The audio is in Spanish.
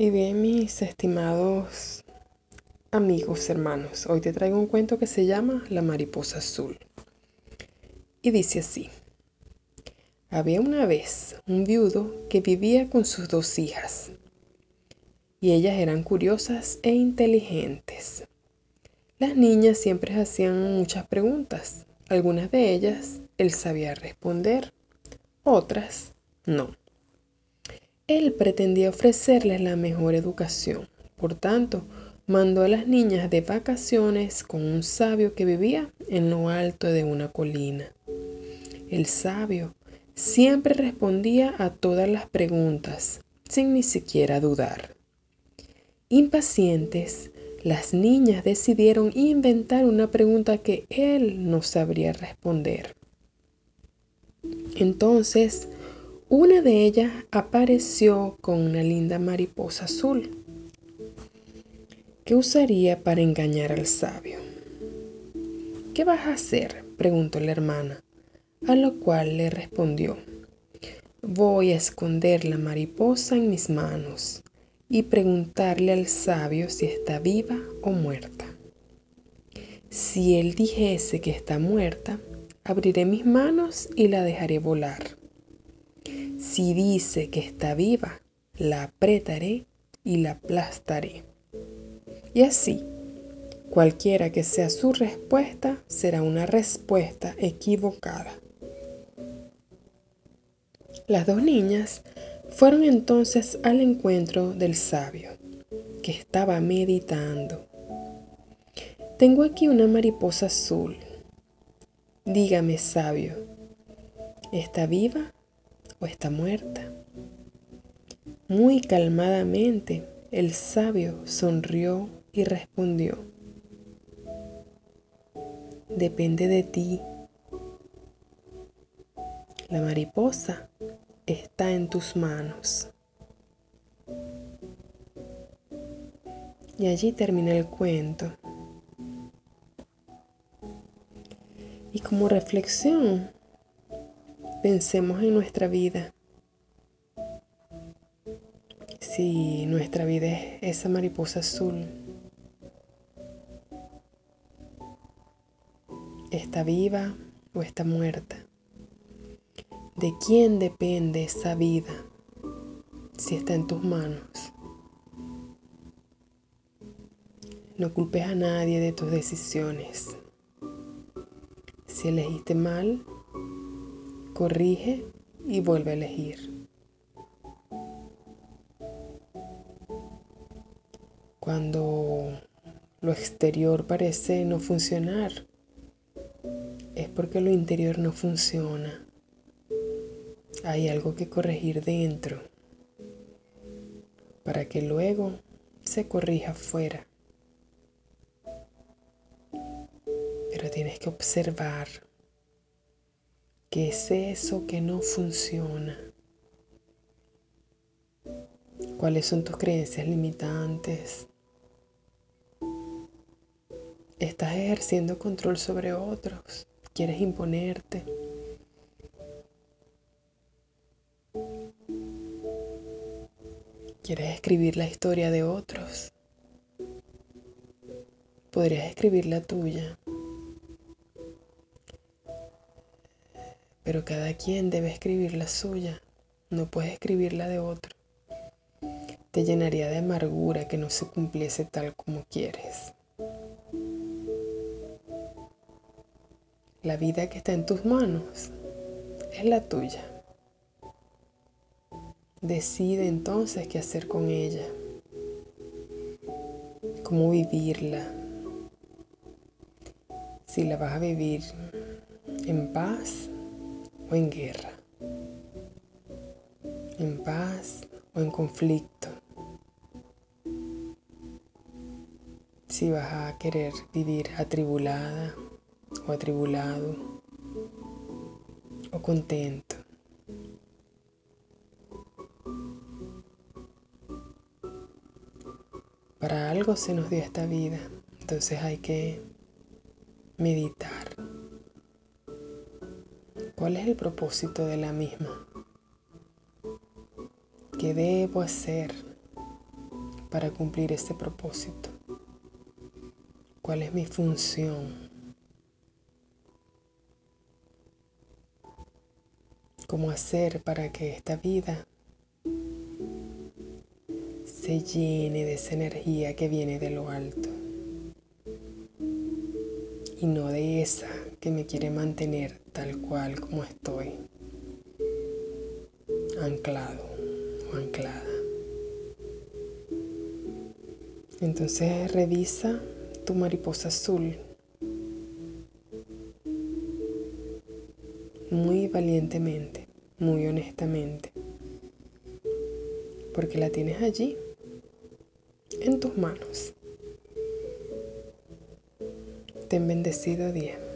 Y bien, mis estimados amigos, hermanos, hoy te traigo un cuento que se llama La mariposa azul. Y dice así. Había una vez un viudo que vivía con sus dos hijas, y ellas eran curiosas e inteligentes. Las niñas siempre hacían muchas preguntas. Algunas de ellas él sabía responder, otras no. Él pretendía ofrecerles la mejor educación. Por tanto, mandó a las niñas de vacaciones con un sabio que vivía en lo alto de una colina. El sabio siempre respondía a todas las preguntas, sin ni siquiera dudar. Impacientes, las niñas decidieron inventar una pregunta que él no sabría responder. Entonces, una de ellas apareció con una linda mariposa azul. ¿Qué usaría para engañar al sabio? ¿Qué vas a hacer? preguntó la hermana, a lo cual le respondió, voy a esconder la mariposa en mis manos y preguntarle al sabio si está viva o muerta. Si él dijese que está muerta, abriré mis manos y la dejaré volar. Si dice que está viva, la apretaré y la aplastaré. Y así, cualquiera que sea su respuesta, será una respuesta equivocada. Las dos niñas fueron entonces al encuentro del sabio, que estaba meditando. Tengo aquí una mariposa azul. Dígame, sabio, ¿está viva o está muerta. Muy calmadamente el sabio sonrió y respondió, depende de ti. La mariposa está en tus manos. Y allí termina el cuento. Y como reflexión, Pensemos en nuestra vida. Si nuestra vida es esa mariposa azul, ¿está viva o está muerta? ¿De quién depende esa vida si está en tus manos? No culpes a nadie de tus decisiones. Si elegiste mal, corrige y vuelve a elegir. Cuando lo exterior parece no funcionar, es porque lo interior no funciona. Hay algo que corregir dentro para que luego se corrija afuera. Pero tienes que observar ¿Qué es eso que no funciona? ¿Cuáles son tus creencias limitantes? ¿Estás ejerciendo control sobre otros? ¿Quieres imponerte? ¿Quieres escribir la historia de otros? Podrías escribir la tuya. Pero cada quien debe escribir la suya, no puedes escribir la de otro. Te llenaría de amargura que no se cumpliese tal como quieres. La vida que está en tus manos es la tuya. Decide entonces qué hacer con ella, cómo vivirla, si la vas a vivir en paz o en guerra, en paz o en conflicto. Si vas a querer vivir atribulada o atribulado o contento. Para algo se nos dio esta vida, entonces hay que meditar. ¿Cuál es el propósito de la misma? ¿Qué debo hacer? para cumplir ese propósito? ¿Cuál es mi función? ¿Cómo hacer para que esta vida se llene de esa energía que viene de lo alto? Y no de que me quiere mantener tal cual como estoy, anclado o anclada. Entonces revisa tu mariposa azul muy valientemente, muy honestamente, porque la tienes allí, en tus manos. Ten bendecido día.